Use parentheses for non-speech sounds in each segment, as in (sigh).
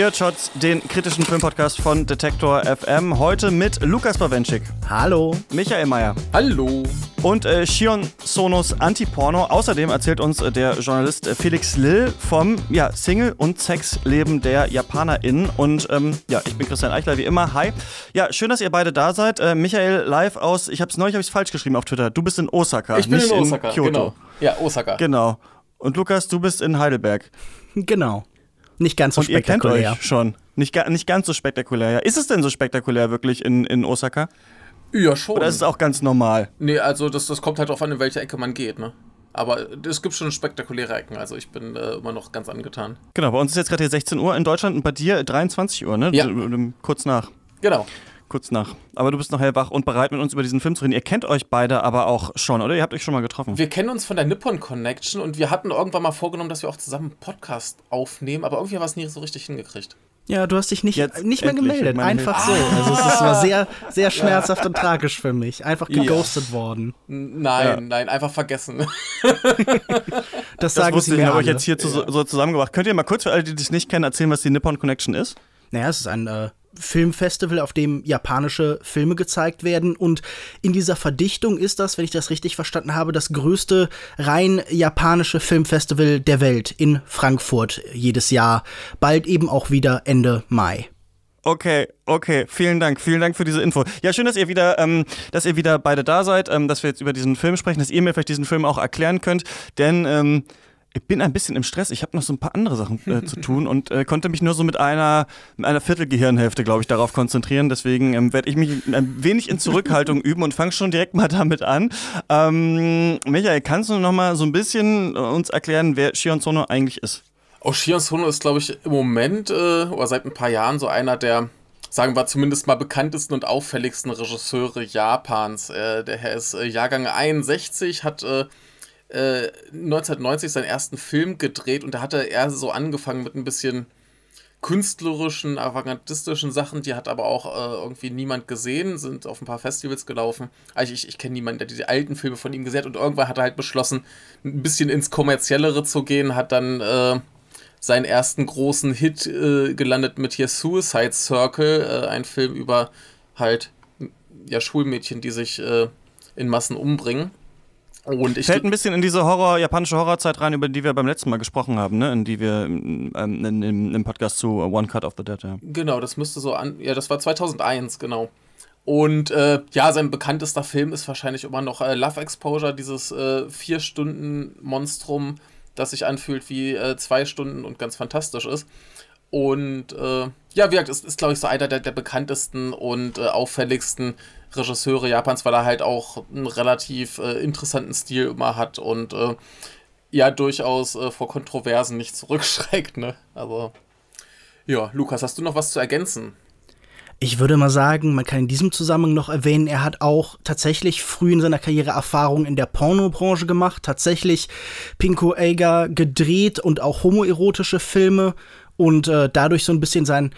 Earchots, den kritischen Filmpodcast von Detektor FM. Heute mit Lukas Bawenschik. Hallo. Michael Mayer. Hallo. Und äh, Shion Sonos Anti-Porno. Außerdem erzählt uns äh, der Journalist äh, Felix Lill vom ja, Single- und Sexleben der JapanerInnen. Und ähm, ja, ich bin Christian Eichler, wie immer. Hi. Ja, schön, dass ihr beide da seid. Äh, Michael live aus, ich hab's neulich hab ich's falsch geschrieben auf Twitter. Du bist in Osaka. Ich bin nicht in Osaka, in Kyoto. genau. Ja, Osaka. Genau. Und Lukas, du bist in Heidelberg. Genau. Nicht ganz so Und ihr kennt spektakulär. euch schon. Nicht, nicht ganz so spektakulär. Ja. Ist es denn so spektakulär wirklich in, in Osaka? Ja, schon. Oder ist es auch ganz normal? nee, also das, das kommt halt drauf an, in welche Ecke man geht, ne? Aber es gibt schon spektakuläre Ecken, also ich bin äh, immer noch ganz angetan. Genau, bei uns ist jetzt gerade hier 16 Uhr in Deutschland und bei dir 23 Uhr, ne? Ja. D- Kurz nach. Genau. Kurz nach. Aber du bist noch hellwach und bereit, mit uns über diesen Film zu reden. Ihr kennt euch beide aber auch schon, oder? Ihr habt euch schon mal getroffen. Wir kennen uns von der Nippon Connection und wir hatten irgendwann mal vorgenommen, dass wir auch zusammen einen Podcast aufnehmen, aber irgendwie haben wir es nie so richtig hingekriegt. Ja, du hast dich nicht, Jetzt nicht mehr gemeldet. Einfach so. Hilfe. Also es ist, war sehr, sehr schmerzhaft und tragisch für mich. Einfach geghostet worden. N- Nein, Ja. nein, einfach vergessen. (laughs) Das, das sagen wusste sie ich, mir habe euch alle. jetzt hier zu, so zusammengebracht. Könnt ihr mal kurz für alle, die dich nicht kennen, erzählen, was die Nippon Connection ist? Naja, es ist ein äh, Filmfestival, auf dem japanische Filme gezeigt werden. Und in dieser Verdichtung ist das, wenn ich das richtig verstanden habe, das größte rein japanische Filmfestival der Welt in Frankfurt jedes Jahr. Bald eben auch wieder Ende Mai. Okay, okay, vielen Dank, vielen Dank für diese Info. Ja, schön, dass ihr wieder, ähm, dass ihr wieder beide da seid, ähm, dass wir jetzt über diesen Film sprechen, dass ihr mir vielleicht diesen Film auch erklären könnt, denn ähm, ich bin ein bisschen im Stress. Ich habe noch so ein paar andere Sachen äh, zu (laughs) tun und äh, konnte mich nur so mit einer, mit einer Viertelgehirnhälfte, glaube ich, darauf konzentrieren. Deswegen ähm, werde ich mich ein wenig in Zurückhaltung (laughs) üben und fange schon direkt mal damit an. Ähm, Michael, kannst du noch mal so ein bisschen äh, uns erklären, wer Shion Sono eigentlich ist? Oh, Shion Sono ist, glaube ich, im Moment äh, oder seit ein paar Jahren so einer der, sagen wir zumindest mal bekanntesten und auffälligsten Regisseure Japans. Äh, der Herr ist äh, Jahrgang 61, hat äh, äh, 1990 seinen ersten Film gedreht und da hatte er so angefangen mit ein bisschen künstlerischen, avantgardistischen Sachen, die hat aber auch äh, irgendwie niemand gesehen, sind auf ein paar Festivals gelaufen. Also ich, ich kenne niemanden, der diese alten Filme von ihm gesehen hat und irgendwann hat er halt beschlossen, ein bisschen ins Kommerziellere zu gehen, hat dann äh, seinen ersten großen Hit äh, gelandet mit hier Suicide Circle, äh, ein Film über halt ja Schulmädchen, die sich äh, in Massen umbringen. Und ich Fällt ein bisschen in diese Horror, japanische Horrorzeit rein, über die wir beim letzten Mal gesprochen haben, ne? In die wir ähm, in, in, im Podcast zu One Cut of the Dead, ja. Genau, das müsste so an. Ja, das war 2001, genau. Und äh, ja, sein bekanntester Film ist wahrscheinlich immer noch äh, Love Exposure, dieses äh, vier Stunden Monstrum, das sich anfühlt wie äh, zwei Stunden und ganz fantastisch ist. Und äh, ja, wie gesagt, ist, ist glaube ich, so einer der, der bekanntesten und äh, auffälligsten Regisseure Japans, weil er halt auch einen relativ äh, interessanten Stil immer hat und äh, ja, durchaus äh, vor Kontroversen nicht (laughs) zurückschreckt, ne? Also. Ja, Lukas, hast du noch was zu ergänzen? Ich würde mal sagen, man kann in diesem Zusammenhang noch erwähnen, er hat auch tatsächlich früh in seiner Karriere Erfahrungen in der Pornobranche gemacht, tatsächlich Pinko Eiger gedreht und auch homoerotische Filme und äh, dadurch so ein bisschen sein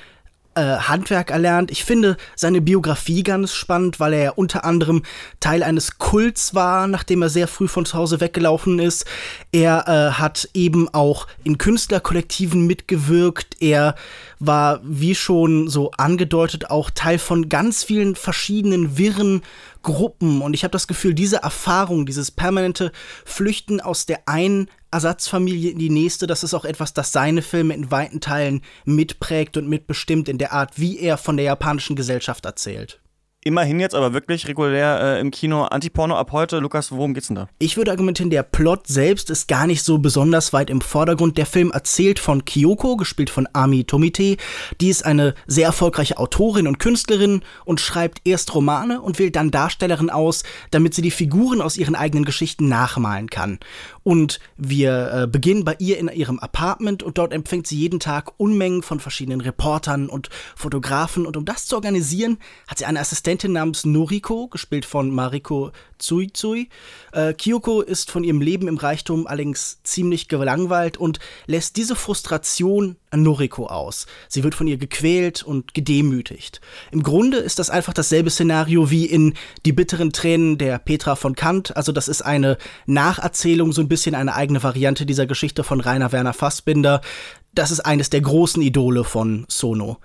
Handwerk erlernt. Ich finde seine Biografie ganz spannend, weil er ja unter anderem Teil eines Kults war, nachdem er sehr früh von zu Hause weggelaufen ist. Er äh, hat eben auch in Künstlerkollektiven mitgewirkt. Er war, wie schon so angedeutet, auch Teil von ganz vielen verschiedenen wirren Gruppen. Und ich habe das Gefühl, diese Erfahrung, dieses permanente Flüchten aus der einen Ersatzfamilie in die nächste, das ist auch etwas, das seine Filme in weiten Teilen mitprägt und mitbestimmt in der Art, wie er von der japanischen Gesellschaft erzählt. Immerhin jetzt aber wirklich regulär äh, im Kino Antiporno ab heute. Lukas, worum geht's denn da? Ich würde argumentieren, der Plot selbst ist gar nicht so besonders weit im Vordergrund. Der Film erzählt von Kyoko, gespielt von Ami Tomite. Die ist eine sehr erfolgreiche Autorin und Künstlerin und schreibt erst Romane und wählt dann Darstellerin aus, damit sie die Figuren aus ihren eigenen Geschichten nachmalen kann. Und wir äh, beginnen bei ihr in ihrem Apartment und dort empfängt sie jeden Tag Unmengen von verschiedenen Reportern und Fotografen. Und um das zu organisieren, hat sie eine Assistentin namens Noriko, gespielt von Mariko Tsuitsui. Äh, Kyoko ist von ihrem Leben im Reichtum allerdings ziemlich gelangweilt und lässt diese Frustration an Noriko aus. Sie wird von ihr gequält und gedemütigt. Im Grunde ist das einfach dasselbe Szenario wie in Die bitteren Tränen der Petra von Kant. Also das ist eine Nacherzählung, so ein bisschen eine eigene Variante dieser Geschichte von Rainer Werner Fassbinder. das ist eines der großen Idole von Sono.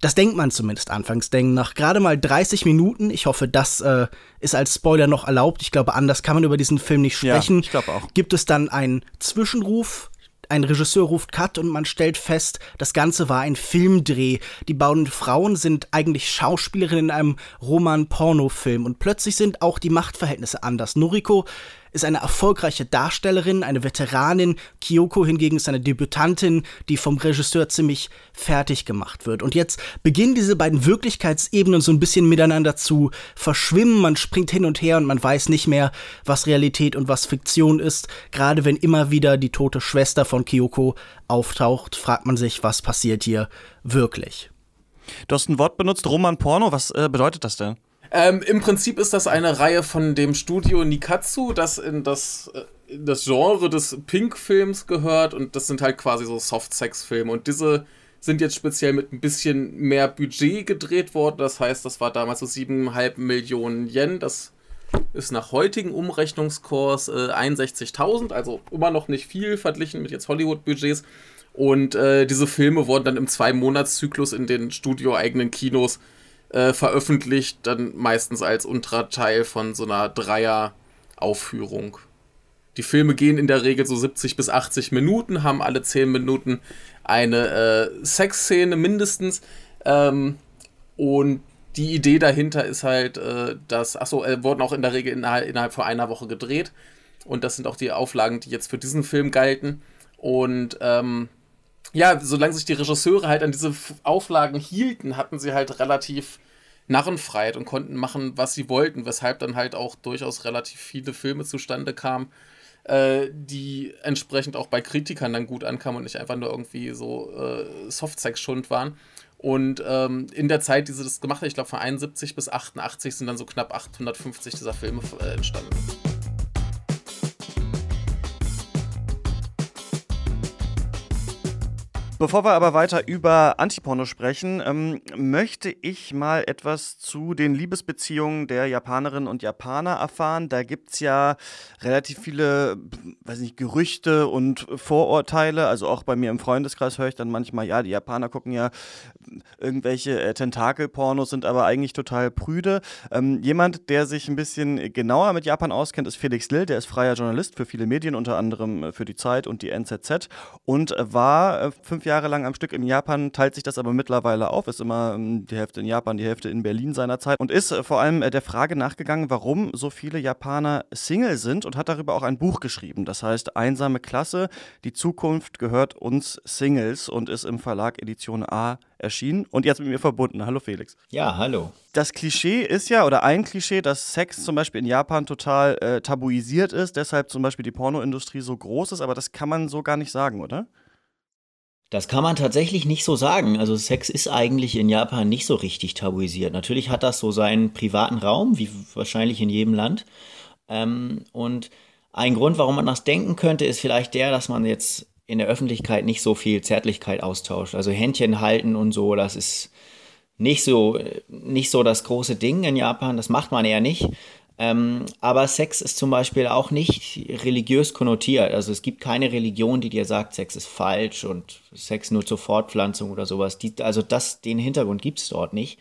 Das denkt man zumindest anfangs, denn nach gerade mal 30 Minuten, ich hoffe, das äh, ist als Spoiler noch erlaubt, ich glaube, anders kann man über diesen Film nicht sprechen, ja, ich glaube auch. gibt es dann einen Zwischenruf, ein Regisseur ruft Cut und man stellt fest, das Ganze war ein Filmdreh. Die beiden Frauen sind eigentlich Schauspielerinnen in einem Roman-Porno-Film und plötzlich sind auch die Machtverhältnisse anders. Noriko ist eine erfolgreiche Darstellerin, eine Veteranin. Kyoko hingegen ist eine Debütantin, die vom Regisseur ziemlich fertig gemacht wird. Und jetzt beginnen diese beiden Wirklichkeitsebenen so ein bisschen miteinander zu verschwimmen. Man springt hin und her und man weiß nicht mehr, was Realität und was Fiktion ist. Gerade wenn immer wieder die tote Schwester von Kyoko auftaucht, fragt man sich, was passiert hier wirklich. Du hast ein Wort benutzt, Roman Porno. Was äh, bedeutet das denn? Ähm, Im Prinzip ist das eine Reihe von dem Studio Nikatsu, das in das, äh, in das Genre des Pink-Films gehört und das sind halt quasi so Soft-Sex-Filme und diese sind jetzt speziell mit ein bisschen mehr Budget gedreht worden. Das heißt, das war damals so 7,5 Millionen Yen. Das ist nach heutigen Umrechnungskurs äh, 61.000, also immer noch nicht viel verglichen mit jetzt Hollywood-Budgets. Und äh, diese Filme wurden dann im Zwei-Monats-Zyklus in den studioeigenen Kinos äh, veröffentlicht, dann meistens als Unterteil von so einer Dreier-Aufführung. Die Filme gehen in der Regel so 70 bis 80 Minuten, haben alle 10 Minuten eine äh, Sexszene mindestens. Ähm, und die Idee dahinter ist halt, äh, dass, achso, äh, wurden auch in der Regel innerhalb, innerhalb von einer Woche gedreht. Und das sind auch die Auflagen, die jetzt für diesen Film galten. Und ähm, ja, solange sich die Regisseure halt an diese Auflagen hielten, hatten sie halt relativ Narrenfreiheit und konnten machen, was sie wollten, weshalb dann halt auch durchaus relativ viele Filme zustande kamen, äh, die entsprechend auch bei Kritikern dann gut ankamen und nicht einfach nur irgendwie so äh, Softsex-Schund waren. Und ähm, in der Zeit, die sie das gemacht haben, ich glaube von 71 bis 88 sind dann so knapp 850 dieser Filme äh, entstanden. Bevor wir aber weiter über Antiporno sprechen, ähm, möchte ich mal etwas zu den Liebesbeziehungen der Japanerinnen und Japaner erfahren. Da gibt es ja relativ viele, weiß nicht, Gerüchte und Vorurteile. Also auch bei mir im Freundeskreis höre ich dann manchmal, ja, die Japaner gucken ja irgendwelche äh, Tentakelpornos, sind aber eigentlich total prüde. Ähm, jemand, der sich ein bisschen genauer mit Japan auskennt, ist Felix Lill. Der ist freier Journalist für viele Medien, unter anderem für die Zeit und die NZZ und war äh, fünf Jahre Jahre lang am Stück in Japan, teilt sich das aber mittlerweile auf, ist immer ähm, die Hälfte in Japan, die Hälfte in Berlin seinerzeit und ist äh, vor allem äh, der Frage nachgegangen, warum so viele Japaner Single sind und hat darüber auch ein Buch geschrieben. Das heißt Einsame Klasse, die Zukunft gehört uns Singles und ist im Verlag Edition A erschienen und jetzt mit mir verbunden. Hallo Felix. Ja, hallo. Das Klischee ist ja, oder ein Klischee, dass Sex zum Beispiel in Japan total äh, tabuisiert ist, deshalb zum Beispiel die Pornoindustrie so groß ist, aber das kann man so gar nicht sagen, oder? Das kann man tatsächlich nicht so sagen. Also Sex ist eigentlich in Japan nicht so richtig tabuisiert. Natürlich hat das so seinen privaten Raum, wie wahrscheinlich in jedem Land. Ähm, und ein Grund, warum man das denken könnte, ist vielleicht der, dass man jetzt in der Öffentlichkeit nicht so viel Zärtlichkeit austauscht. Also Händchen halten und so, das ist nicht so, nicht so das große Ding in Japan. Das macht man eher nicht. Ähm, aber Sex ist zum Beispiel auch nicht religiös konnotiert. Also es gibt keine Religion, die dir sagt, Sex ist falsch und Sex nur zur Fortpflanzung oder sowas. Die, also das, den Hintergrund gibt es dort nicht.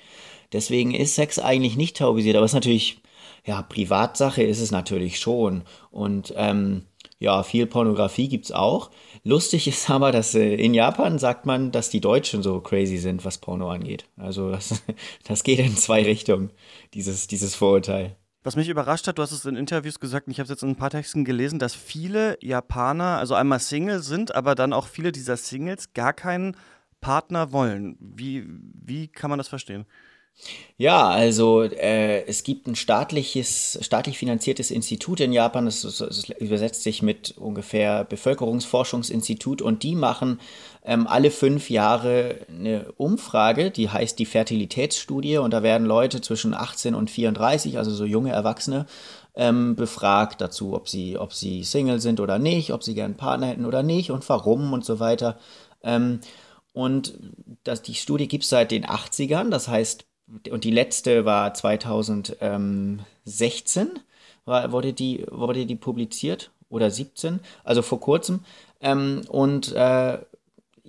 Deswegen ist Sex eigentlich nicht taubisiert, aber es ist natürlich, ja, Privatsache ist es natürlich schon. Und ähm, ja, viel Pornografie gibt es auch. Lustig ist (laughs) aber, dass äh, in Japan sagt man, dass die Deutschen so crazy sind, was Porno angeht. Also das, (laughs) das geht in zwei Richtungen, dieses, dieses Vorurteil. Was mich überrascht hat, du hast es in Interviews gesagt, und ich habe es jetzt in ein paar Texten gelesen, dass viele Japaner, also einmal Single sind, aber dann auch viele dieser Singles gar keinen Partner wollen. Wie, wie kann man das verstehen? Ja, also äh, es gibt ein staatliches, staatlich finanziertes Institut in Japan, das, das übersetzt sich mit ungefähr Bevölkerungsforschungsinstitut und die machen ähm, alle fünf Jahre eine Umfrage, die heißt die Fertilitätsstudie. Und da werden Leute zwischen 18 und 34, also so junge Erwachsene, ähm, befragt dazu, ob sie, ob sie Single sind oder nicht, ob sie gern einen Partner hätten oder nicht und warum und so weiter. Ähm, und das, die Studie gibt es seit den 80ern, das heißt und die letzte war 2016, war, wurde, die, wurde die publiziert? Oder 17, also vor kurzem. Ähm, und äh,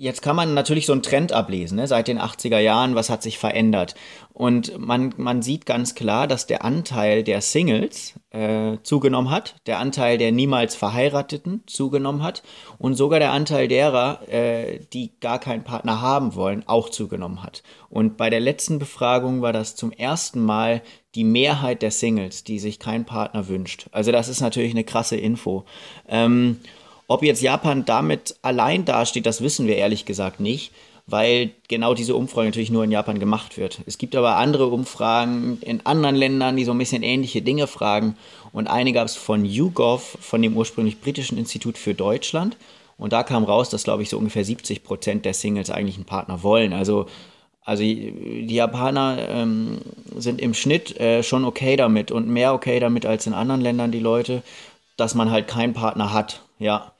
Jetzt kann man natürlich so einen Trend ablesen, ne? seit den 80er Jahren, was hat sich verändert. Und man, man sieht ganz klar, dass der Anteil der Singles äh, zugenommen hat, der Anteil der niemals Verheirateten zugenommen hat und sogar der Anteil derer, äh, die gar keinen Partner haben wollen, auch zugenommen hat. Und bei der letzten Befragung war das zum ersten Mal die Mehrheit der Singles, die sich keinen Partner wünscht. Also das ist natürlich eine krasse Info. Ähm, ob jetzt Japan damit allein dasteht, das wissen wir ehrlich gesagt nicht, weil genau diese Umfrage natürlich nur in Japan gemacht wird. Es gibt aber andere Umfragen in anderen Ländern, die so ein bisschen ähnliche Dinge fragen. Und eine gab es von YouGov, von dem ursprünglich britischen Institut für Deutschland. Und da kam raus, dass, glaube ich, so ungefähr 70 Prozent der Singles eigentlich einen Partner wollen. Also, also die Japaner ähm, sind im Schnitt äh, schon okay damit und mehr okay damit als in anderen Ländern die Leute, dass man halt keinen Partner hat. Ja.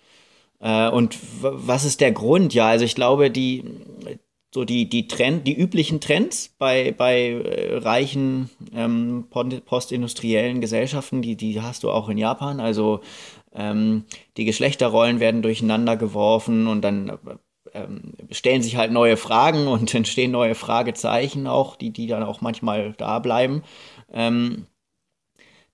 Äh, und was ist der Grund? Ja, also ich glaube, die, so die, die Trend, die üblichen Trends bei, bei äh, reichen ähm, postindustriellen Gesellschaften, die, die hast du auch in Japan. Also ähm, die Geschlechterrollen werden durcheinander geworfen und dann ähm, stellen sich halt neue Fragen und (laughs) entstehen neue Fragezeichen auch, die, die dann auch manchmal da bleiben. Ähm,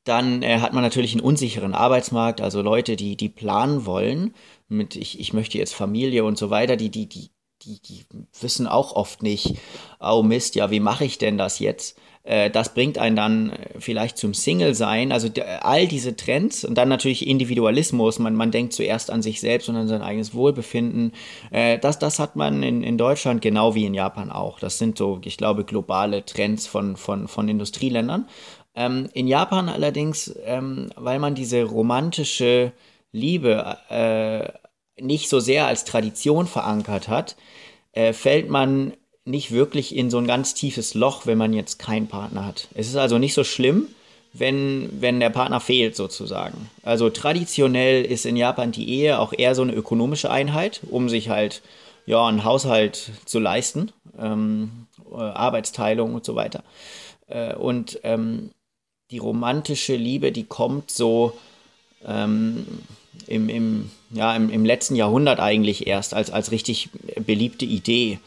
dann äh, hat man natürlich einen unsicheren Arbeitsmarkt, also Leute, die, die planen wollen mit ich, ich möchte jetzt Familie und so weiter, die, die, die, die, die wissen auch oft nicht, oh Mist, ja, wie mache ich denn das jetzt? Äh, das bringt einen dann äh, vielleicht zum Single-Sein. Also all diese Trends und dann natürlich Individualismus. Man, man denkt zuerst an sich selbst und an sein eigenes Wohlbefinden. Äh, das, das hat man in, in Deutschland genau wie in Japan auch. Das sind so, ich glaube, globale Trends von, von, von Industrieländern. Ähm, in Japan allerdings, ähm, weil man diese romantische Liebe äh, nicht so sehr als Tradition verankert hat, äh, fällt man nicht wirklich in so ein ganz tiefes Loch, wenn man jetzt keinen Partner hat. Es ist also nicht so schlimm, wenn, wenn der Partner fehlt sozusagen. Also traditionell ist in Japan die Ehe auch eher so eine ökonomische Einheit, um sich halt ja einen Haushalt zu leisten, ähm, äh, Arbeitsteilung und so weiter. Äh, und ähm, die romantische Liebe, die kommt so ähm, im, im, ja, im, im letzten Jahrhundert eigentlich erst als, als richtig beliebte Idee.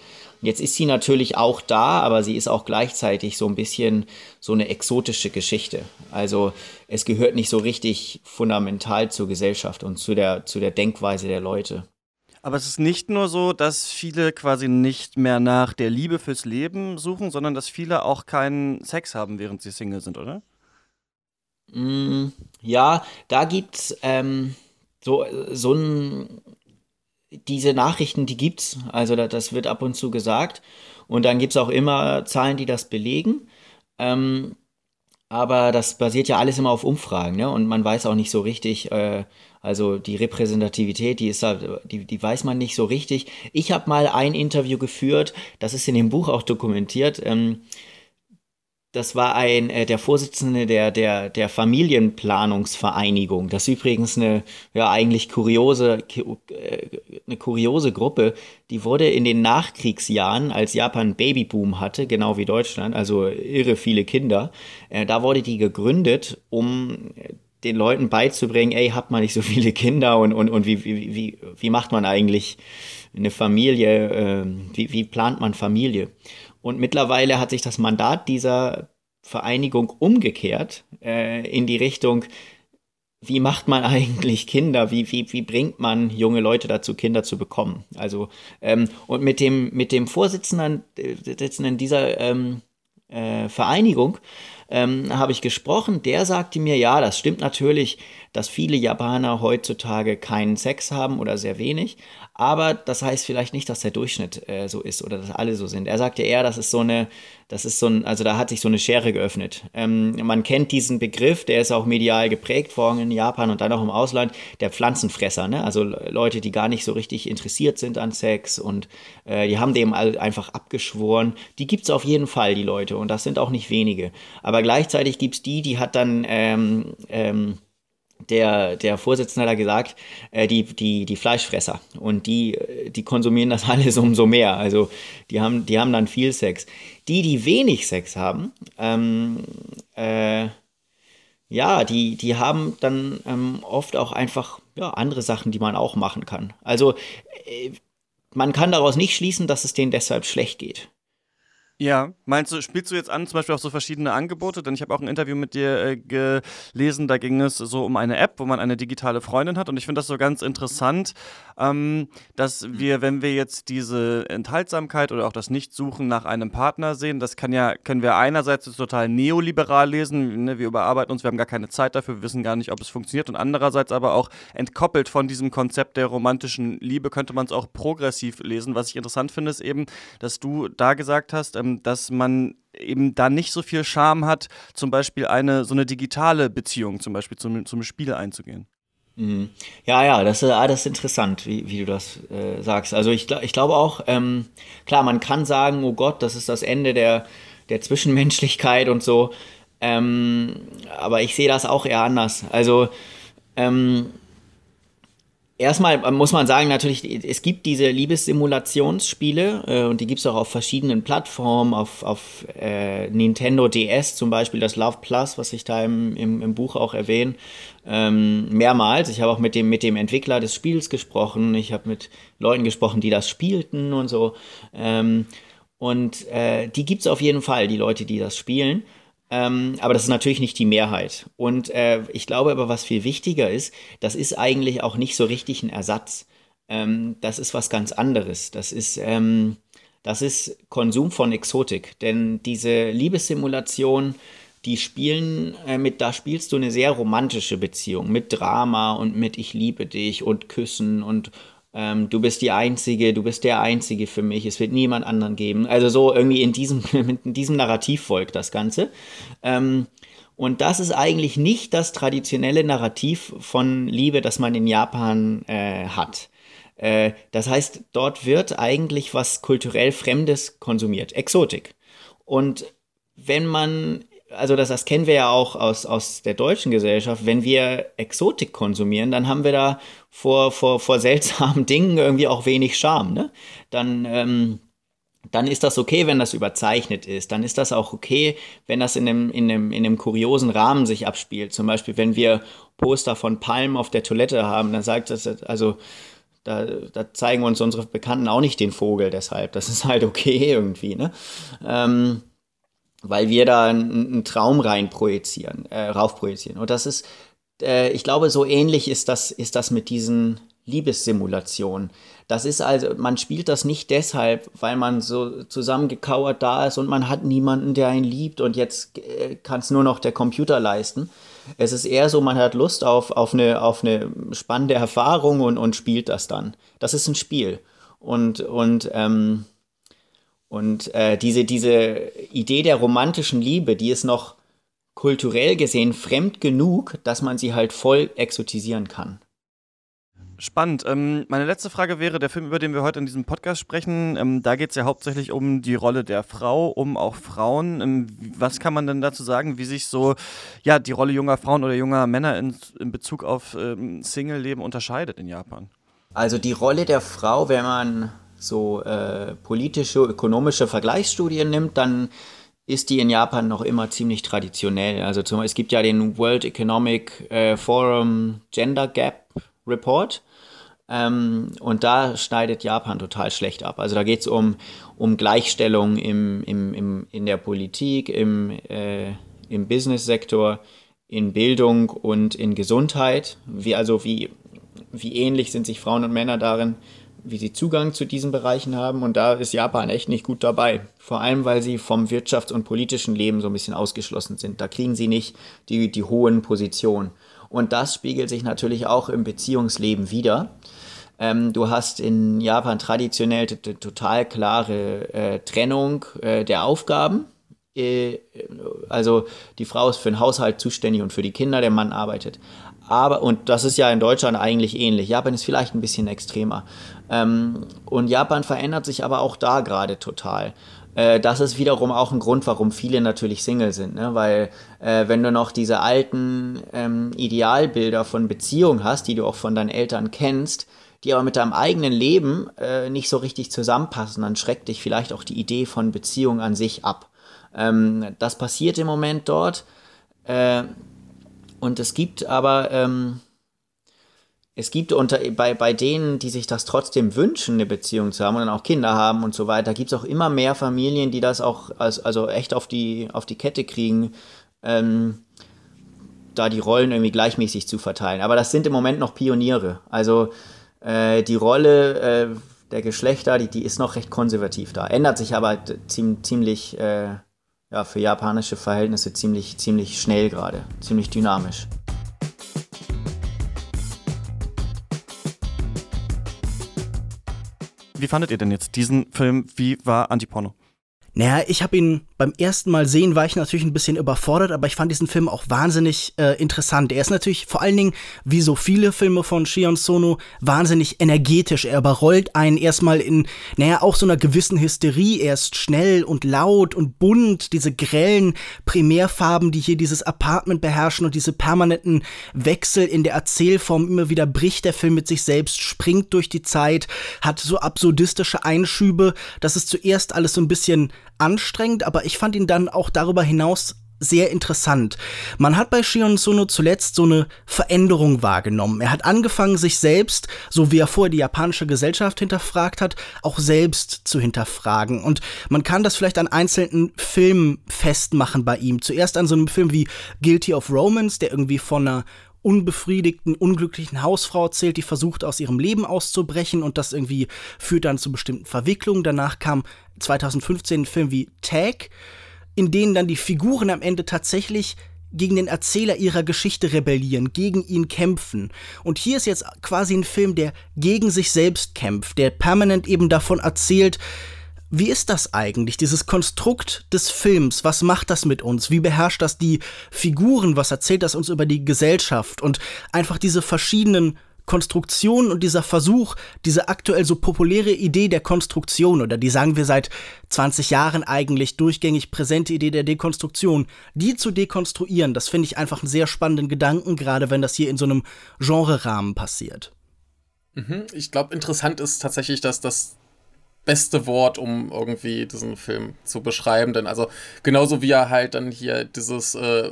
Jetzt ist sie natürlich auch da, aber sie ist auch gleichzeitig so ein bisschen so eine exotische Geschichte. Also es gehört nicht so richtig fundamental zur Gesellschaft und zu der, zu der Denkweise der Leute. Aber es ist nicht nur so, dass viele quasi nicht mehr nach der Liebe fürs Leben suchen, sondern dass viele auch keinen Sex haben, während sie Single sind, oder? Mm, ja, da gibt's ähm, so, so ein, diese Nachrichten, die gibt's. Also das wird ab und zu gesagt. Und dann gibt es auch immer Zahlen, die das belegen. Ähm, aber das basiert ja alles immer auf Umfragen, ne? Und man weiß auch nicht so richtig, äh, also die Repräsentativität, die ist da, die, die weiß man nicht so richtig. Ich habe mal ein Interview geführt, das ist in dem Buch auch dokumentiert. Ähm, das war ein, äh, der Vorsitzende der, der, der Familienplanungsvereinigung. Das ist übrigens eine, ja, eigentlich kuriose, äh, eine kuriose Gruppe. Die wurde in den Nachkriegsjahren, als Japan Babyboom hatte, genau wie Deutschland, also irre viele Kinder, äh, da wurde die gegründet, um den Leuten beizubringen, ey, habt man nicht so viele Kinder und, und, und wie, wie, wie, wie macht man eigentlich eine Familie, äh, wie, wie plant man Familie? Und mittlerweile hat sich das Mandat dieser Vereinigung umgekehrt äh, in die Richtung, wie macht man (laughs) eigentlich Kinder? Wie, wie, wie bringt man junge Leute dazu, Kinder zu bekommen? Also, ähm, und mit dem, mit dem Vorsitzenden, Vorsitzenden dieser ähm, äh, Vereinigung ähm, habe ich gesprochen. Der sagte mir, ja, das stimmt natürlich, dass viele Japaner heutzutage keinen Sex haben oder sehr wenig. Aber das heißt vielleicht nicht, dass der Durchschnitt äh, so ist oder dass alle so sind. Er sagte eher, das ist so eine, das ist so ein, also da hat sich so eine Schere geöffnet. Ähm, man kennt diesen Begriff, der ist auch medial geprägt worden in Japan und dann auch im Ausland, der Pflanzenfresser, ne? Also Leute, die gar nicht so richtig interessiert sind an Sex und äh, die haben dem einfach abgeschworen. Die gibt es auf jeden Fall, die Leute, und das sind auch nicht wenige. Aber gleichzeitig gibt es die, die hat dann ähm, ähm, der, der Vorsitzende hat gesagt, äh, die, die, die Fleischfresser. Und die, die konsumieren das (laughs) alles umso mehr. Also die haben, die haben dann viel Sex. Die, die wenig Sex haben, ähm, äh, ja, die, die haben dann ähm, oft auch einfach ja, andere Sachen, die man auch machen kann. Also äh, man kann daraus nicht schließen, dass es denen deshalb schlecht geht. Ja, meinst du, spielst du jetzt an, zum Beispiel auch so verschiedene Angebote? Denn ich habe auch ein Interview mit dir äh, gelesen, da ging es so um eine App, wo man eine digitale Freundin hat. Und ich finde das so ganz interessant, ähm, dass wir, wenn wir jetzt diese Enthaltsamkeit oder auch das Nichtsuchen nach einem Partner sehen, das kann ja, können wir einerseits total neoliberal lesen, ne? wir überarbeiten uns, wir haben gar keine Zeit dafür, wir wissen gar nicht, ob es funktioniert. Und andererseits aber auch entkoppelt von diesem Konzept der romantischen Liebe könnte man es auch progressiv lesen. Was ich interessant finde, ist eben, dass du da gesagt hast, ähm, dass man eben da nicht so viel Charme hat, zum Beispiel eine so eine digitale Beziehung zum Beispiel zum, zum Spiel einzugehen. Mhm. Ja, ja, das, ah, das ist interessant, wie, wie du das äh, sagst. Also ich, ich glaube auch, ähm, klar, man kann sagen, oh Gott, das ist das Ende der, der Zwischenmenschlichkeit und so. Ähm, aber ich sehe das auch eher anders. Also ähm, Erstmal muss man sagen, natürlich, es gibt diese Liebessimulationsspiele äh, und die gibt es auch auf verschiedenen Plattformen, auf, auf äh, Nintendo DS zum Beispiel, das Love Plus, was ich da im, im, im Buch auch erwähne, ähm, mehrmals. Ich habe auch mit dem, mit dem Entwickler des Spiels gesprochen, ich habe mit Leuten gesprochen, die das spielten und so. Ähm, und äh, die gibt es auf jeden Fall, die Leute, die das spielen. Ähm, aber das ist natürlich nicht die Mehrheit. Und äh, ich glaube aber, was viel wichtiger ist, das ist eigentlich auch nicht so richtig ein Ersatz. Ähm, das ist was ganz anderes. Das ist, ähm, das ist Konsum von Exotik. Denn diese Liebessimulation, die spielen äh, mit, da spielst du eine sehr romantische Beziehung mit Drama und mit Ich liebe dich und Küssen und ähm, du bist die Einzige, du bist der Einzige für mich, es wird niemand anderen geben. Also so irgendwie in diesem, (laughs) in diesem Narrativ folgt das Ganze. Ähm, und das ist eigentlich nicht das traditionelle Narrativ von Liebe, das man in Japan äh, hat. Äh, das heißt, dort wird eigentlich was kulturell Fremdes konsumiert, Exotik. Und wenn man also das, das kennen wir ja auch aus, aus der deutschen Gesellschaft, wenn wir Exotik konsumieren, dann haben wir da vor, vor, vor seltsamen (laughs) Dingen irgendwie auch wenig Charme. Ne? Dann, ähm, dann ist das okay, wenn das überzeichnet ist. Dann ist das auch okay, wenn das in einem, in einem, in einem kuriosen Rahmen sich abspielt. Zum Beispiel, wenn wir Poster von Palmen auf der Toilette haben, dann sagt das, also da, da zeigen uns unsere Bekannten auch nicht den Vogel deshalb. Das ist halt okay irgendwie. Ne? Ähm, weil wir da einen, einen Traum rein projizieren, äh, rauf projizieren. Und das ist, äh, ich glaube, so ähnlich ist das, ist das mit diesen Liebessimulationen. Das ist also, man spielt das nicht deshalb, weil man so zusammengekauert da ist und man hat niemanden, der einen liebt und jetzt äh, kann es nur noch der Computer leisten. Es ist eher so, man hat Lust auf, auf, eine, auf eine spannende Erfahrung und, und spielt das dann. Das ist ein Spiel. Und, und ähm, und äh, diese, diese Idee der romantischen Liebe, die ist noch kulturell gesehen fremd genug, dass man sie halt voll exotisieren kann. Spannend. Ähm, meine letzte Frage wäre, der Film, über den wir heute in diesem Podcast sprechen, ähm, da geht es ja hauptsächlich um die Rolle der Frau, um auch Frauen. Ähm, was kann man denn dazu sagen, wie sich so ja, die Rolle junger Frauen oder junger Männer in, in Bezug auf ähm, Single-Leben unterscheidet in Japan? Also die Rolle der Frau, wenn man so äh, politische, ökonomische Vergleichsstudien nimmt, dann ist die in Japan noch immer ziemlich traditionell. Also zum, es gibt ja den World Economic äh, Forum Gender Gap Report. Ähm, und da schneidet Japan total schlecht ab. Also da geht es um, um Gleichstellung im, im, im, in der Politik, im, äh, im Business-Sektor, in Bildung und in Gesundheit. Wie, also wie, wie ähnlich sind sich Frauen und Männer darin, wie sie Zugang zu diesen Bereichen haben. Und da ist Japan echt nicht gut dabei. Vor allem, weil sie vom wirtschafts- und politischen Leben so ein bisschen ausgeschlossen sind. Da kriegen sie nicht die, die hohen Positionen. Und das spiegelt sich natürlich auch im Beziehungsleben wieder. Ähm, du hast in Japan traditionell total klare äh, Trennung äh, der Aufgaben. Äh, also die Frau ist für den Haushalt zuständig und für die Kinder, der Mann arbeitet. Aber, und das ist ja in Deutschland eigentlich ähnlich. Japan ist vielleicht ein bisschen extremer. Ähm, und Japan verändert sich aber auch da gerade total. Äh, das ist wiederum auch ein Grund, warum viele natürlich Single sind, ne? weil äh, wenn du noch diese alten ähm, Idealbilder von Beziehungen hast, die du auch von deinen Eltern kennst, die aber mit deinem eigenen Leben äh, nicht so richtig zusammenpassen, dann schreckt dich vielleicht auch die Idee von Beziehung an sich ab. Ähm, das passiert im Moment dort. Äh, und es gibt aber ähm, es gibt unter, bei, bei denen, die sich das trotzdem wünschen, eine Beziehung zu haben und dann auch Kinder haben und so weiter, gibt es auch immer mehr Familien, die das auch als, also echt auf die, auf die Kette kriegen, ähm, da die Rollen irgendwie gleichmäßig zu verteilen. Aber das sind im Moment noch Pioniere. Also äh, die Rolle äh, der Geschlechter, die, die ist noch recht konservativ da. Ändert sich aber ziemlich, äh, ja, für japanische Verhältnisse ziemlich, ziemlich schnell gerade, ziemlich dynamisch. Wie fandet ihr denn jetzt diesen Film? Wie war Antiporno? Naja, ich habe ihn beim ersten Mal sehen, war ich natürlich ein bisschen überfordert, aber ich fand diesen Film auch wahnsinnig äh, interessant. Er ist natürlich vor allen Dingen, wie so viele Filme von Shion Sono, wahnsinnig energetisch. Er überrollt einen erstmal in, naja, auch so einer gewissen Hysterie. Er ist schnell und laut und bunt, diese grellen Primärfarben, die hier dieses Apartment beherrschen und diese permanenten Wechsel in der Erzählform. Immer wieder bricht der Film mit sich selbst, springt durch die Zeit, hat so absurdistische Einschübe. Das ist zuerst alles so ein bisschen anstrengend, aber ich fand ihn dann auch darüber hinaus sehr interessant. Man hat bei Shion Sono zuletzt so eine Veränderung wahrgenommen. Er hat angefangen, sich selbst, so wie er vorher die japanische Gesellschaft hinterfragt hat, auch selbst zu hinterfragen. Und man kann das vielleicht an einzelnen Filmen festmachen bei ihm. Zuerst an so einem Film wie Guilty of Romance, der irgendwie von einer unbefriedigten, unglücklichen Hausfrau erzählt, die versucht, aus ihrem Leben auszubrechen und das irgendwie führt dann zu bestimmten Verwicklungen. Danach kam 2015 ein Film wie Tag, in denen dann die Figuren am Ende tatsächlich gegen den Erzähler ihrer Geschichte rebellieren, gegen ihn kämpfen. Und hier ist jetzt quasi ein Film, der gegen sich selbst kämpft, der permanent eben davon erzählt, wie ist das eigentlich, dieses Konstrukt des Films? Was macht das mit uns? Wie beherrscht das die Figuren? Was erzählt das uns über die Gesellschaft? Und einfach diese verschiedenen Konstruktionen und dieser Versuch, diese aktuell so populäre Idee der Konstruktion oder die sagen wir seit 20 Jahren eigentlich durchgängig präsente Idee der Dekonstruktion, die zu dekonstruieren, das finde ich einfach einen sehr spannenden Gedanken, gerade wenn das hier in so einem Genrerahmen passiert. Mhm. Ich glaube, interessant ist tatsächlich, dass das beste Wort, um irgendwie diesen Film zu beschreiben. Denn also genauso wie er halt dann hier dieses äh,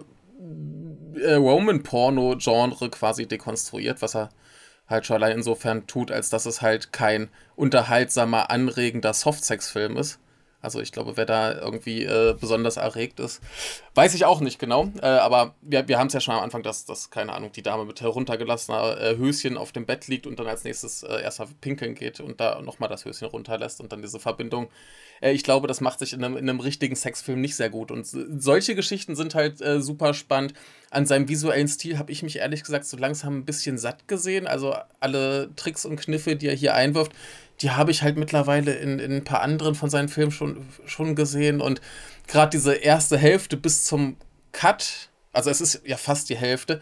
äh, Roman-Porno-Genre quasi dekonstruiert, was er halt schon allein insofern tut, als dass es halt kein unterhaltsamer, anregender Softsex-Film ist. Also ich glaube, wer da irgendwie äh, besonders erregt ist, weiß ich auch nicht genau. Äh, aber wir, wir haben es ja schon am Anfang, dass, dass, keine Ahnung, die Dame mit heruntergelassener äh, Höschen auf dem Bett liegt und dann als nächstes äh, erstmal pinkeln geht und da nochmal das Höschen runterlässt und dann diese Verbindung. Äh, ich glaube, das macht sich in einem, in einem richtigen Sexfilm nicht sehr gut. Und solche Geschichten sind halt äh, super spannend. An seinem visuellen Stil habe ich mich ehrlich gesagt so langsam ein bisschen satt gesehen. Also alle Tricks und Kniffe, die er hier einwirft, die habe ich halt mittlerweile in, in ein paar anderen von seinen Filmen schon, schon gesehen. Und gerade diese erste Hälfte bis zum Cut, also es ist ja fast die Hälfte,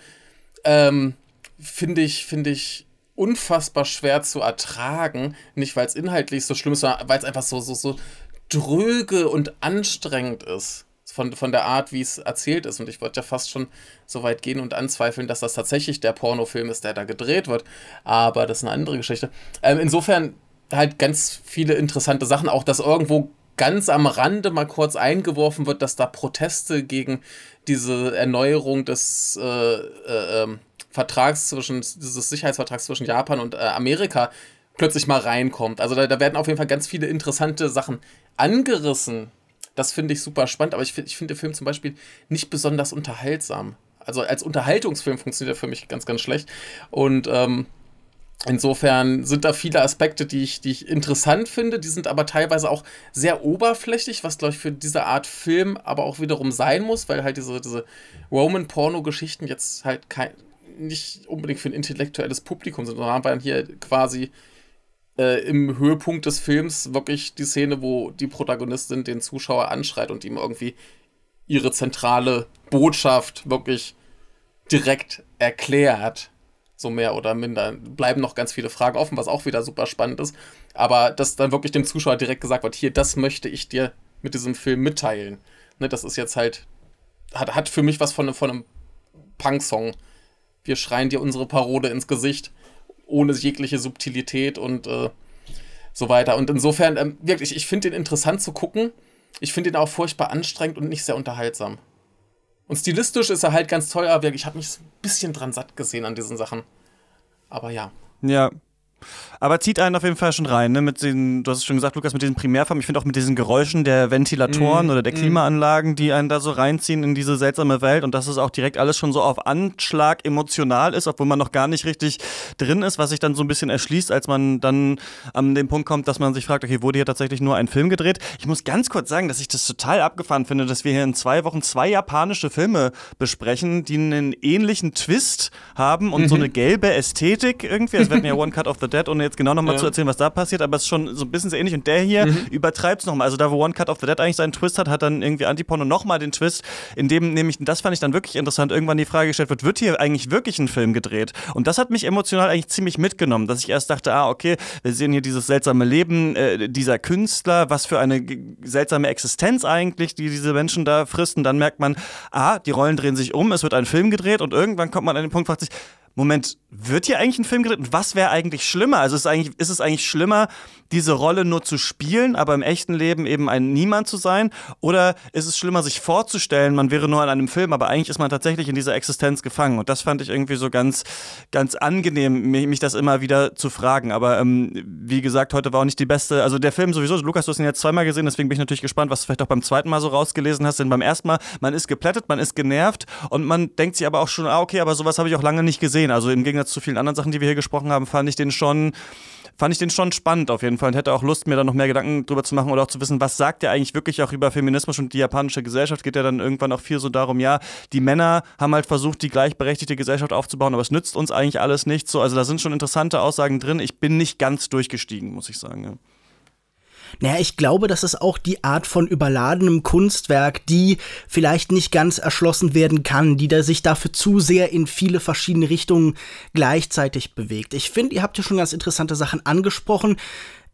ähm, finde ich, finde ich unfassbar schwer zu ertragen. Nicht, weil es inhaltlich so schlimm ist, sondern weil es einfach so, so, so dröge und anstrengend ist. Von, von der Art, wie es erzählt ist. Und ich wollte ja fast schon so weit gehen und anzweifeln, dass das tatsächlich der Pornofilm ist, der da gedreht wird. Aber das ist eine andere Geschichte. Ähm, insofern halt ganz viele interessante Sachen. Auch, dass irgendwo ganz am Rande mal kurz eingeworfen wird, dass da Proteste gegen diese Erneuerung des äh, äh, ähm, Vertrags zwischen, dieses Sicherheitsvertrags zwischen Japan und äh, Amerika plötzlich mal reinkommt. Also da, da, werden auf jeden Fall ganz viele interessante Sachen angerissen. Das finde ich super spannend, aber ich, ich finde den Film zum Beispiel nicht besonders unterhaltsam. Also als Unterhaltungsfilm funktioniert er für mich ganz, ganz schlecht. Und ähm, Insofern sind da viele Aspekte, die ich, die ich interessant finde. Die sind aber teilweise auch sehr oberflächlich, was, glaube ich, für diese Art Film aber auch wiederum sein muss, weil halt diese, diese Roman-Porno-Geschichten jetzt halt kein, nicht unbedingt für ein intellektuelles Publikum sind, sondern haben wir hier quasi äh, im Höhepunkt des Films wirklich die Szene, wo die Protagonistin den Zuschauer anschreit und ihm irgendwie ihre zentrale Botschaft wirklich direkt erklärt so mehr oder minder. Bleiben noch ganz viele Fragen offen, was auch wieder super spannend ist. Aber dass dann wirklich dem Zuschauer direkt gesagt wird, hier, das möchte ich dir mit diesem Film mitteilen. Ne, das ist jetzt halt, hat, hat für mich was von, von einem Punk-Song. Wir schreien dir unsere Parole ins Gesicht, ohne jegliche Subtilität und äh, so weiter. Und insofern, ähm, wirklich, ich finde den interessant zu gucken. Ich finde ihn auch furchtbar anstrengend und nicht sehr unterhaltsam. Und stilistisch ist er halt ganz toll, aber ich habe mich ein bisschen dran satt gesehen an diesen Sachen. Aber ja. Ja, aber zieht einen auf jeden Fall schon rein, ne? Mit den, du hast es schon gesagt, Lukas, mit diesen Primärfarben. Ich finde auch mit diesen Geräuschen der Ventilatoren mm, oder der mhm. Klimaanlagen, die einen da so reinziehen in diese seltsame Welt und dass es auch direkt alles schon so auf Anschlag emotional ist, obwohl man noch gar nicht richtig drin ist, was sich dann so ein bisschen erschließt, als man dann an den Punkt kommt, dass man sich fragt, okay, wurde hier tatsächlich nur ein Film gedreht? Ich muss ganz kurz sagen, dass ich das total abgefahren finde, dass wir hier in zwei Wochen zwei japanische Filme besprechen, die einen ähnlichen Twist haben und mhm. so eine gelbe Ästhetik irgendwie. Es wird mir One Cut of the Dead, ohne jetzt genau nochmal ja. zu erzählen, was da passiert, aber es ist schon so ein bisschen sehr ähnlich. Und der hier mhm. übertreibt es nochmal. Also da, wo One Cut of the Dead eigentlich seinen Twist hat, hat dann irgendwie Antiporno nochmal den Twist, in dem nämlich, das fand ich dann wirklich interessant, irgendwann die Frage gestellt wird, wird hier eigentlich wirklich ein Film gedreht? Und das hat mich emotional eigentlich ziemlich mitgenommen, dass ich erst dachte, ah, okay, wir sehen hier dieses seltsame Leben äh, dieser Künstler, was für eine seltsame Existenz eigentlich, die diese Menschen da fristen. Dann merkt man, ah, die Rollen drehen sich um, es wird ein Film gedreht und irgendwann kommt man an den Punkt, fragt sich, Moment, wird hier eigentlich ein Film gedreht? Und was wäre eigentlich schlimmer? Also ist, eigentlich, ist es eigentlich schlimmer, diese Rolle nur zu spielen, aber im echten Leben eben ein Niemand zu sein? Oder ist es schlimmer, sich vorzustellen, man wäre nur in einem Film, aber eigentlich ist man tatsächlich in dieser Existenz gefangen? Und das fand ich irgendwie so ganz, ganz angenehm, mich, mich das immer wieder zu fragen. Aber ähm, wie gesagt, heute war auch nicht die beste, also der Film sowieso, Lukas, du hast ihn jetzt zweimal gesehen, deswegen bin ich natürlich gespannt, was du vielleicht auch beim zweiten Mal so rausgelesen hast. Denn beim ersten Mal, man ist geplättet, man ist genervt und man denkt sich aber auch schon, ah, okay, aber sowas habe ich auch lange nicht gesehen. Also im Gegensatz zu vielen anderen Sachen, die wir hier gesprochen haben, fand ich den schon fand ich den schon spannend auf jeden Fall und hätte auch Lust, mir da noch mehr Gedanken drüber zu machen oder auch zu wissen, was sagt er eigentlich wirklich auch über Feminismus und die japanische Gesellschaft. Geht ja dann irgendwann auch viel so darum, ja, die Männer haben halt versucht, die gleichberechtigte Gesellschaft aufzubauen, aber es nützt uns eigentlich alles nichts so. Also da sind schon interessante Aussagen drin. Ich bin nicht ganz durchgestiegen, muss ich sagen. Ja. Naja, ich glaube, das ist auch die Art von überladenem Kunstwerk, die vielleicht nicht ganz erschlossen werden kann, die da sich dafür zu sehr in viele verschiedene Richtungen gleichzeitig bewegt. Ich finde, ihr habt ja schon ganz interessante Sachen angesprochen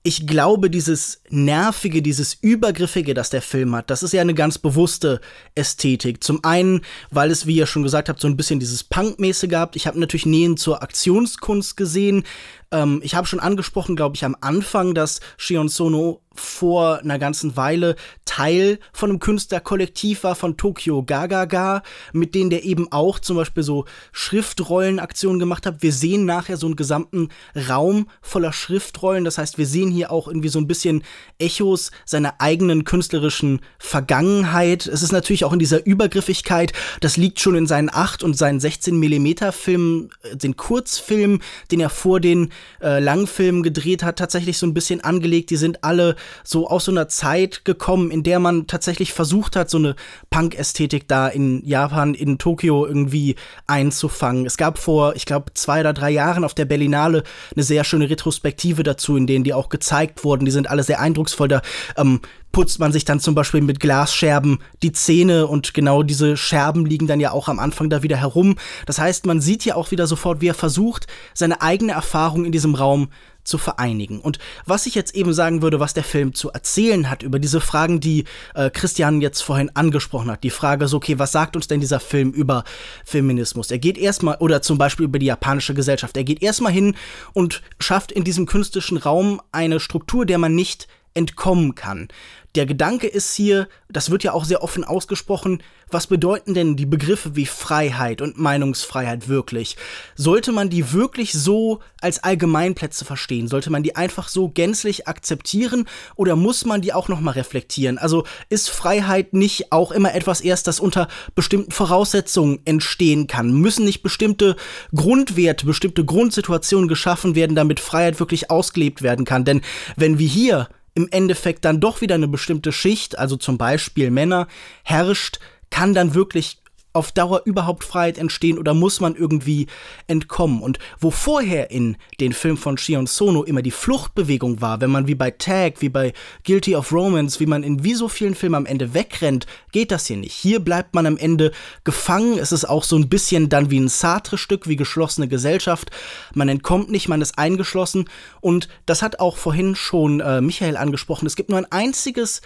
ich glaube, dieses Nervige, dieses Übergriffige, das der Film hat, das ist ja eine ganz bewusste Ästhetik. Zum einen, weil es, wie ihr schon gesagt habt, so ein bisschen dieses Punk-mäßige gehabt. Ich habe natürlich Nähen zur Aktionskunst gesehen. Ähm, ich habe schon angesprochen, glaube ich, am Anfang, dass Shion Sono vor einer ganzen Weile Teil von einem Künstlerkollektiv war von Tokyo Gagaga, mit denen der eben auch zum Beispiel so Schriftrollenaktionen gemacht hat. Wir sehen nachher so einen gesamten Raum voller Schriftrollen. Das heißt, wir sehen hier auch irgendwie so ein bisschen Echos seiner eigenen künstlerischen Vergangenheit. Es ist natürlich auch in dieser Übergriffigkeit. Das liegt schon in seinen 8 und seinen 16 Millimeter Filmen, äh, den Kurzfilm, den er vor den äh, Langfilmen gedreht hat, tatsächlich so ein bisschen angelegt. Die sind alle so aus so einer Zeit gekommen, in der man tatsächlich versucht hat, so eine Punk-Ästhetik da in Japan, in Tokio irgendwie einzufangen. Es gab vor, ich glaube, zwei oder drei Jahren auf der Berlinale eine sehr schöne Retrospektive dazu, in denen die auch gezeigt wurden. Die sind alle sehr eindrucksvoll. Da ähm, putzt man sich dann zum Beispiel mit Glasscherben die Zähne und genau diese Scherben liegen dann ja auch am Anfang da wieder herum. Das heißt, man sieht ja auch wieder sofort, wie er versucht, seine eigene Erfahrung in diesem Raum zu vereinigen. Und was ich jetzt eben sagen würde, was der Film zu erzählen hat über diese Fragen, die äh, Christian jetzt vorhin angesprochen hat. Die Frage so, okay, was sagt uns denn dieser Film über Feminismus? Er geht erstmal, oder zum Beispiel über die japanische Gesellschaft, er geht erstmal hin und schafft in diesem künstlichen Raum eine Struktur, der man nicht entkommen kann. Der Gedanke ist hier, das wird ja auch sehr offen ausgesprochen, was bedeuten denn die Begriffe wie Freiheit und Meinungsfreiheit wirklich? Sollte man die wirklich so als Allgemeinplätze verstehen? Sollte man die einfach so gänzlich akzeptieren oder muss man die auch noch mal reflektieren? Also ist Freiheit nicht auch immer etwas erst, das unter bestimmten Voraussetzungen entstehen kann? Müssen nicht bestimmte Grundwerte, bestimmte Grundsituationen geschaffen werden, damit Freiheit wirklich ausgelebt werden kann? Denn wenn wir hier im Endeffekt dann doch wieder eine bestimmte Schicht, also zum Beispiel Männer, herrscht, kann dann wirklich auf Dauer überhaupt Freiheit entstehen oder muss man irgendwie entkommen? Und wo vorher in den Film von Shion Sono immer die Fluchtbewegung war, wenn man wie bei Tag, wie bei Guilty of Romance, wie man in wie so vielen Filmen am Ende wegrennt, geht das hier nicht. Hier bleibt man am Ende gefangen. Es ist auch so ein bisschen dann wie ein Sartre-Stück, wie geschlossene Gesellschaft. Man entkommt nicht, man ist eingeschlossen. Und das hat auch vorhin schon äh, Michael angesprochen. Es gibt nur ein einziges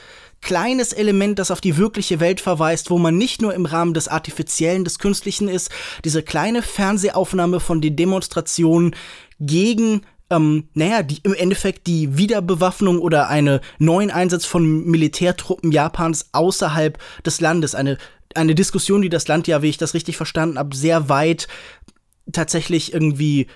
kleines Element, das auf die wirkliche Welt verweist, wo man nicht nur im Rahmen des Artifiziellen, des Künstlichen ist. Diese kleine Fernsehaufnahme von den Demonstrationen gegen ähm, naja, die, im Endeffekt die Wiederbewaffnung oder einen neuen Einsatz von Militärtruppen Japans außerhalb des Landes. Eine, eine Diskussion, die das Land ja, wie ich das richtig verstanden habe, sehr weit tatsächlich irgendwie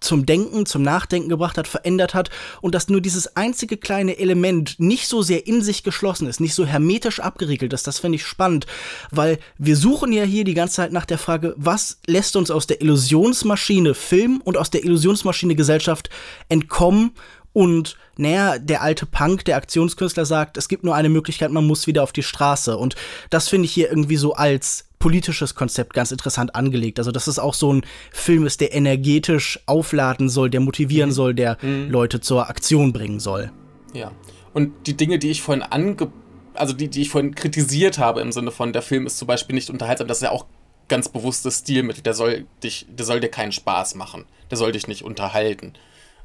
zum Denken, zum Nachdenken gebracht hat, verändert hat und dass nur dieses einzige kleine Element nicht so sehr in sich geschlossen ist, nicht so hermetisch abgeriegelt ist, das finde ich spannend, weil wir suchen ja hier die ganze Zeit nach der Frage, was lässt uns aus der Illusionsmaschine Film und aus der Illusionsmaschine Gesellschaft entkommen und naja, der alte Punk, der Aktionskünstler sagt, es gibt nur eine Möglichkeit, man muss wieder auf die Straße. Und das finde ich hier irgendwie so als politisches Konzept ganz interessant angelegt. Also, dass es auch so ein Film ist, der energetisch aufladen soll, der motivieren mhm. soll, der mhm. Leute zur Aktion bringen soll. Ja. Und die Dinge, die ich vorhin ange also die, die ich vorhin kritisiert habe im Sinne von, der Film ist zum Beispiel nicht unterhaltsam, das ist ja auch ganz bewusstes Stilmittel, der soll dich, der soll dir keinen Spaß machen. Der soll dich nicht unterhalten.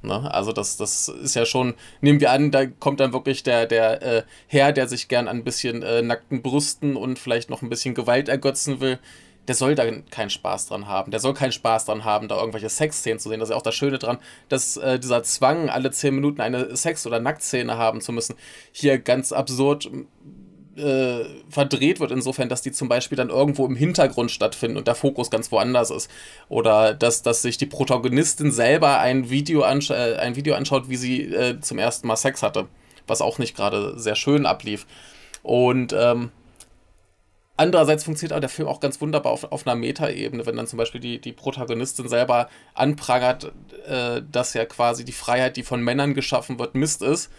Ne? Also das, das ist ja schon, nehmen wir an, da kommt dann wirklich der, der äh, Herr, der sich gern an ein bisschen äh, nackten Brüsten und vielleicht noch ein bisschen Gewalt ergötzen will, der soll da keinen Spaß dran haben. Der soll keinen Spaß dran haben, da irgendwelche Sexszenen zu sehen. Das ist ja auch das Schöne dran, dass äh, dieser Zwang, alle zehn Minuten eine Sex- oder Nacktszene haben zu müssen, hier ganz absurd äh, verdreht wird, insofern, dass die zum Beispiel dann irgendwo im Hintergrund stattfinden und der Fokus ganz woanders ist. Oder dass, dass sich die Protagonistin selber ein Video, ansch äh, ein Video anschaut, wie sie äh, zum ersten Mal Sex hatte, was auch nicht gerade sehr schön ablief. Und ähm, Andererseits funktioniert aber der Film auch ganz wunderbar auf, auf einer Metaebene, wenn dann zum Beispiel die, die Protagonistin selber anprangert, äh, dass ja quasi die Freiheit, die von Männern geschaffen wird, Mist ist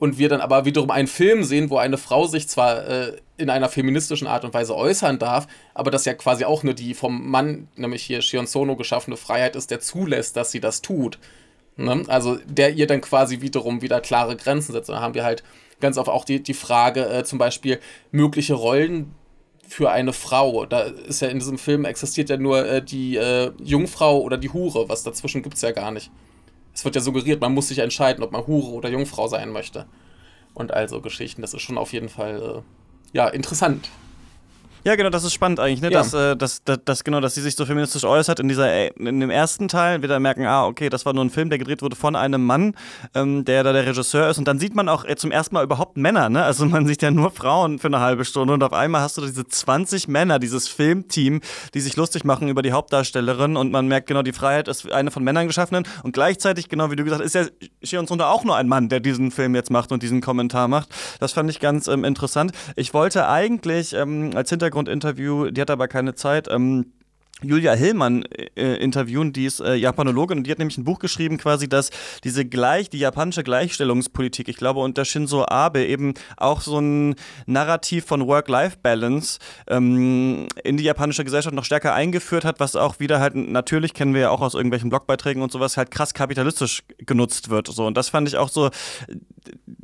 und wir dann aber wiederum einen Film sehen, wo eine Frau sich zwar äh, in einer feministischen Art und Weise äußern darf, aber das ja quasi auch nur die vom Mann, nämlich hier Shion Sono geschaffene Freiheit ist, der zulässt, dass sie das tut. Ne? Also der ihr dann quasi wiederum wieder klare Grenzen setzt. Und da haben wir halt ganz oft auch die, die Frage, äh, zum Beispiel mögliche Rollen für eine Frau. Da ist ja in diesem Film existiert ja nur äh, die äh, Jungfrau oder die Hure, was dazwischen gibt es ja gar nicht. Es wird ja suggeriert, man muss sich entscheiden, ob man Hure oder Jungfrau sein möchte. Und also Geschichten, das ist schon auf jeden Fall äh, ja interessant. Ja, genau, das ist spannend eigentlich, ne? Ja. Dass, äh, dass, dass, dass, genau, dass sie sich so feministisch äußert in dieser äh, in dem ersten Teil, wir dann merken, ah, okay, das war nur ein Film, der gedreht wurde von einem Mann, ähm, der da der Regisseur ist. Und dann sieht man auch äh, zum ersten Mal überhaupt Männer, ne? Also man sieht ja nur Frauen für eine halbe Stunde und auf einmal hast du diese 20 Männer, dieses Filmteam, die sich lustig machen über die Hauptdarstellerin und man merkt genau, die Freiheit ist eine von Männern geschaffenen und gleichzeitig, genau wie du gesagt hast, ist ja Shion Sundo auch nur ein Mann, der diesen Film jetzt macht und diesen Kommentar macht. Das fand ich ganz ähm, interessant. Ich wollte eigentlich ähm, als Hintergrundinterview die hat aber keine Zeit. Ähm, Julia Hillmann äh, interviewen, die ist äh, Japanologin und die hat nämlich ein Buch geschrieben, quasi, dass diese gleich, die japanische Gleichstellungspolitik, ich glaube, unter Shinzo Abe eben auch so ein Narrativ von Work-Life-Balance ähm, in die japanische Gesellschaft noch stärker eingeführt hat, was auch wieder halt, natürlich kennen wir ja auch aus irgendwelchen Blogbeiträgen und sowas, halt krass kapitalistisch genutzt wird. So. Und das fand ich auch so,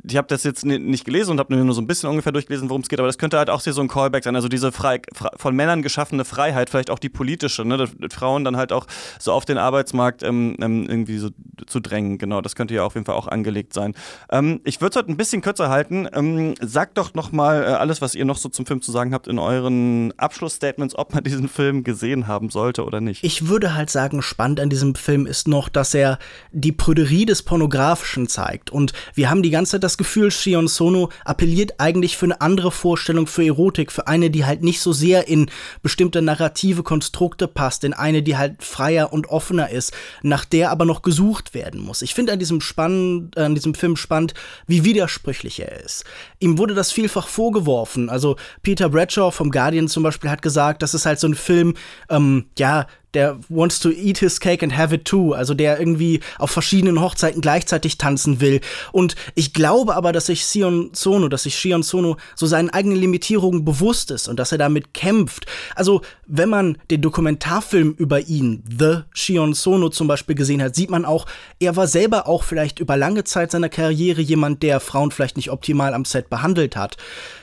ich habe das jetzt nicht gelesen und habe nur so ein bisschen ungefähr durchgelesen, worum es geht, aber das könnte halt auch so ein Callback sein. Also diese frei, von Männern geschaffene Freiheit, vielleicht auch die politische, ne? dass Frauen dann halt auch so auf den Arbeitsmarkt ähm, ähm, irgendwie so zu drängen. Genau, das könnte ja auf jeden Fall auch angelegt sein. Ähm, ich würde es heute ein bisschen kürzer halten. Ähm, sagt doch noch mal äh, alles, was ihr noch so zum Film zu sagen habt in euren Abschlussstatements, ob man diesen Film gesehen haben sollte oder nicht. Ich würde halt sagen, spannend an diesem Film ist noch, dass er die Prüderie des Pornografischen zeigt. Und wir haben die ganze Zeit das Gefühl, Shion Sono appelliert eigentlich für eine andere Vorstellung für Erotik, für eine, die halt nicht so sehr in bestimmte narrative Konstrukte passt, in eine, die halt freier und offener ist, nach der aber noch gesucht werden muss. Ich finde an diesem Spann, an diesem Film spannend, wie widersprüchlich er ist. Ihm wurde das vielfach vorgeworfen. Also Peter Bradshaw vom Guardian zum Beispiel hat gesagt, das ist halt so ein Film, ähm, ja, der wants to eat his cake and have it too, also der irgendwie auf verschiedenen Hochzeiten gleichzeitig tanzen will. Und ich glaube aber, dass sich Sion Sono, dass sich Shion Sono so seinen eigenen Limitierungen bewusst ist und dass er damit kämpft. Also, wenn man den Dokumentarfilm über ihn, The Shion Sono zum Beispiel gesehen hat, sieht man auch, er war selber auch vielleicht über lange Zeit seiner Karriere jemand, der Frauen vielleicht nicht optimal am Set behandelt hat.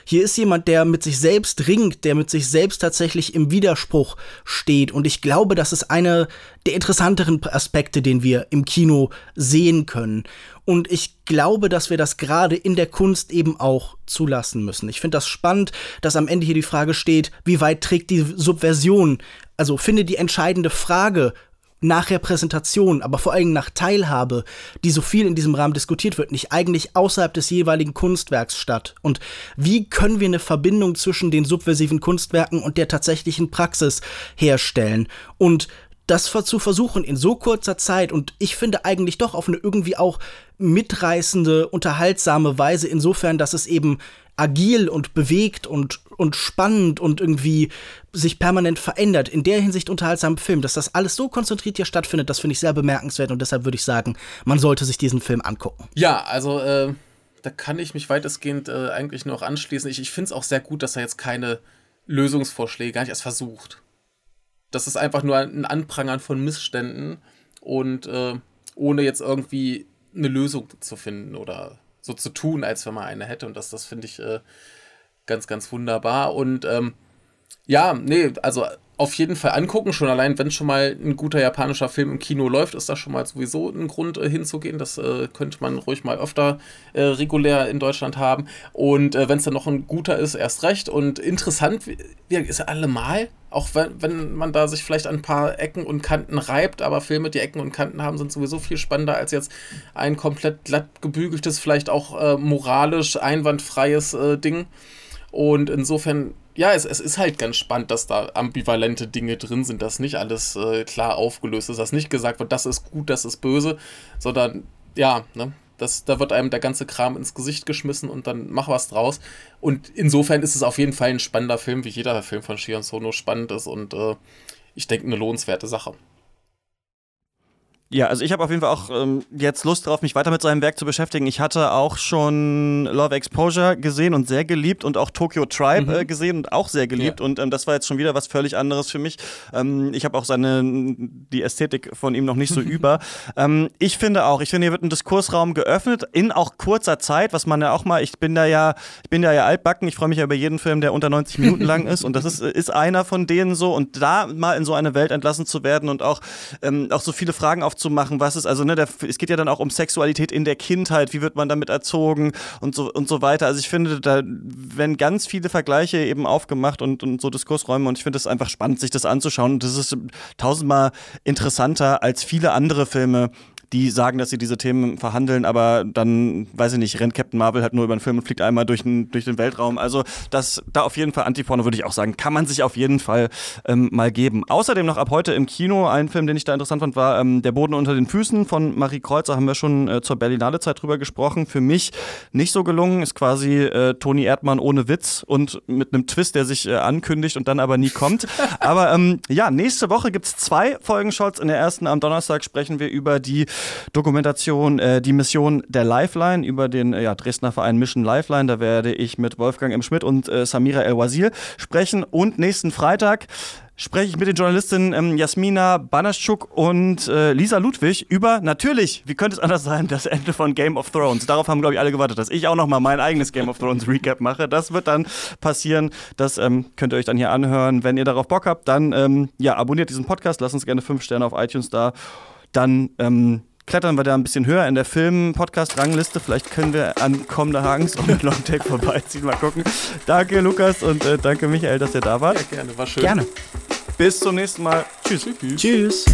Hier ist jemand, der mit sich selbst ringt, der mit sich selbst tatsächlich im Widerspruch steht. Und ich glaube, das ist einer der interessanteren Aspekte, den wir im Kino sehen können. Und ich glaube, dass wir das gerade in der Kunst eben auch zulassen müssen. Ich finde das spannend, dass am Ende hier die Frage steht, wie weit trägt die Subversion, also finde die entscheidende Frage nach Repräsentation, aber vor allem nach Teilhabe, die so viel in diesem Rahmen diskutiert wird, nicht eigentlich außerhalb des jeweiligen Kunstwerks statt? Und wie können wir eine Verbindung zwischen den subversiven Kunstwerken und der tatsächlichen Praxis herstellen? Und das zu versuchen in so kurzer Zeit und ich finde eigentlich doch auf eine irgendwie auch mitreißende, unterhaltsame Weise, insofern, dass es eben agil und bewegt und, und spannend und irgendwie sich permanent verändert. In der Hinsicht unterhaltsam Film, dass das alles so konzentriert hier stattfindet, das finde ich sehr bemerkenswert und deshalb würde ich sagen, man sollte sich diesen Film angucken. Ja, also äh, da kann ich mich weitestgehend äh, eigentlich noch anschließen. Ich, ich finde es auch sehr gut, dass er jetzt keine Lösungsvorschläge gar nicht erst versucht. Das ist einfach nur ein Anprangern von Missständen und äh, ohne jetzt irgendwie eine Lösung zu finden oder so zu tun, als wenn man eine hätte. Und das, das finde ich äh, ganz, ganz wunderbar. Und ähm, ja, nee, also auf jeden Fall angucken. Schon allein, wenn schon mal ein guter japanischer Film im Kino läuft, ist das schon mal sowieso ein Grund äh, hinzugehen. Das äh, könnte man ruhig mal öfter äh, regulär in Deutschland haben. Und äh, wenn es dann noch ein guter ist, erst recht. Und interessant wie, ist er allemal, auch wenn, wenn man da sich vielleicht an ein paar Ecken und Kanten reibt, aber Filme, die Ecken und Kanten haben, sind sowieso viel spannender als jetzt ein komplett glatt gebügeltes, vielleicht auch äh, moralisch einwandfreies äh, Ding. Und insofern ja, es, es ist halt ganz spannend, dass da ambivalente Dinge drin sind, dass nicht alles äh, klar aufgelöst ist, dass nicht gesagt wird, das ist gut, das ist böse, sondern ja, ne, das, da wird einem der ganze Kram ins Gesicht geschmissen und dann mach was draus. Und insofern ist es auf jeden Fall ein spannender Film, wie jeder Film von Shion Sono spannend ist und äh, ich denke eine lohnenswerte Sache. Ja, also ich habe auf jeden Fall auch ähm, jetzt Lust drauf, mich weiter mit seinem Werk zu beschäftigen. Ich hatte auch schon Love Exposure gesehen und sehr geliebt und auch Tokyo Tribe mhm. äh, gesehen und auch sehr geliebt. Ja. Und ähm, das war jetzt schon wieder was völlig anderes für mich. Ähm, ich habe auch seine die Ästhetik von ihm noch nicht so (laughs) über. Ähm, ich finde auch, ich finde, hier wird ein Diskursraum geöffnet in auch kurzer Zeit, was man ja auch mal, ich bin da ja, ich bin da ja altbacken, ich freue mich ja über jeden Film, der unter 90 Minuten lang ist. Und das ist, ist einer von denen so. Und da mal in so eine Welt entlassen zu werden und auch, ähm, auch so viele Fragen auf aufzumachen, was ist, also ne, der, es geht ja dann auch um Sexualität in der Kindheit, wie wird man damit erzogen und so und so weiter. Also ich finde, da werden ganz viele Vergleiche eben aufgemacht und, und so Diskursräume und ich finde es einfach spannend, sich das anzuschauen. Und das ist tausendmal interessanter als viele andere Filme, die sagen, dass sie diese Themen verhandeln, aber dann, weiß ich nicht, rennt Captain Marvel halt nur über den Film und fliegt einmal durch den, durch den Weltraum. Also das, da auf jeden Fall Antiporno würde ich auch sagen, kann man sich auf jeden Fall ähm, mal geben. Außerdem noch ab heute im Kino, ein Film, den ich da interessant fand, war ähm, Der Boden unter den Füßen von Marie Kreuzer, haben wir schon äh, zur Berlinale Zeit drüber gesprochen. Für mich nicht so gelungen, ist quasi äh, Toni Erdmann ohne Witz und mit einem Twist, der sich äh, ankündigt und dann aber nie kommt. (laughs) aber ähm, ja, nächste Woche gibt es zwei Folgenshots. In der ersten am Donnerstag sprechen wir über die Dokumentation äh, Die Mission der Lifeline über den äh, ja, Dresdner Verein Mission Lifeline. Da werde ich mit Wolfgang M. Schmidt und äh, Samira El-Wazir sprechen. Und nächsten Freitag spreche ich mit den Journalistinnen ähm, Jasmina Banaschuk und äh, Lisa Ludwig über, natürlich, wie könnte es anders sein, das Ende von Game of Thrones. Darauf haben, glaube ich, alle gewartet, dass ich auch nochmal mein eigenes Game of Thrones Recap mache. Das wird dann passieren. Das ähm, könnt ihr euch dann hier anhören. Wenn ihr darauf Bock habt, dann ähm, ja, abonniert diesen Podcast, lasst uns gerne fünf Sterne auf iTunes da. Dann ähm, klettern wir da ein bisschen höher in der Film-Podcast-Rangliste. Vielleicht können wir an kommende Hagens und Longtake vorbeiziehen. Mal gucken. Danke, Lukas, und äh, danke, Michael, dass ihr da wart. Ja, gerne, war schön. Gerne. Bis zum nächsten Mal. Tschüss. Tschüss. Tschüss.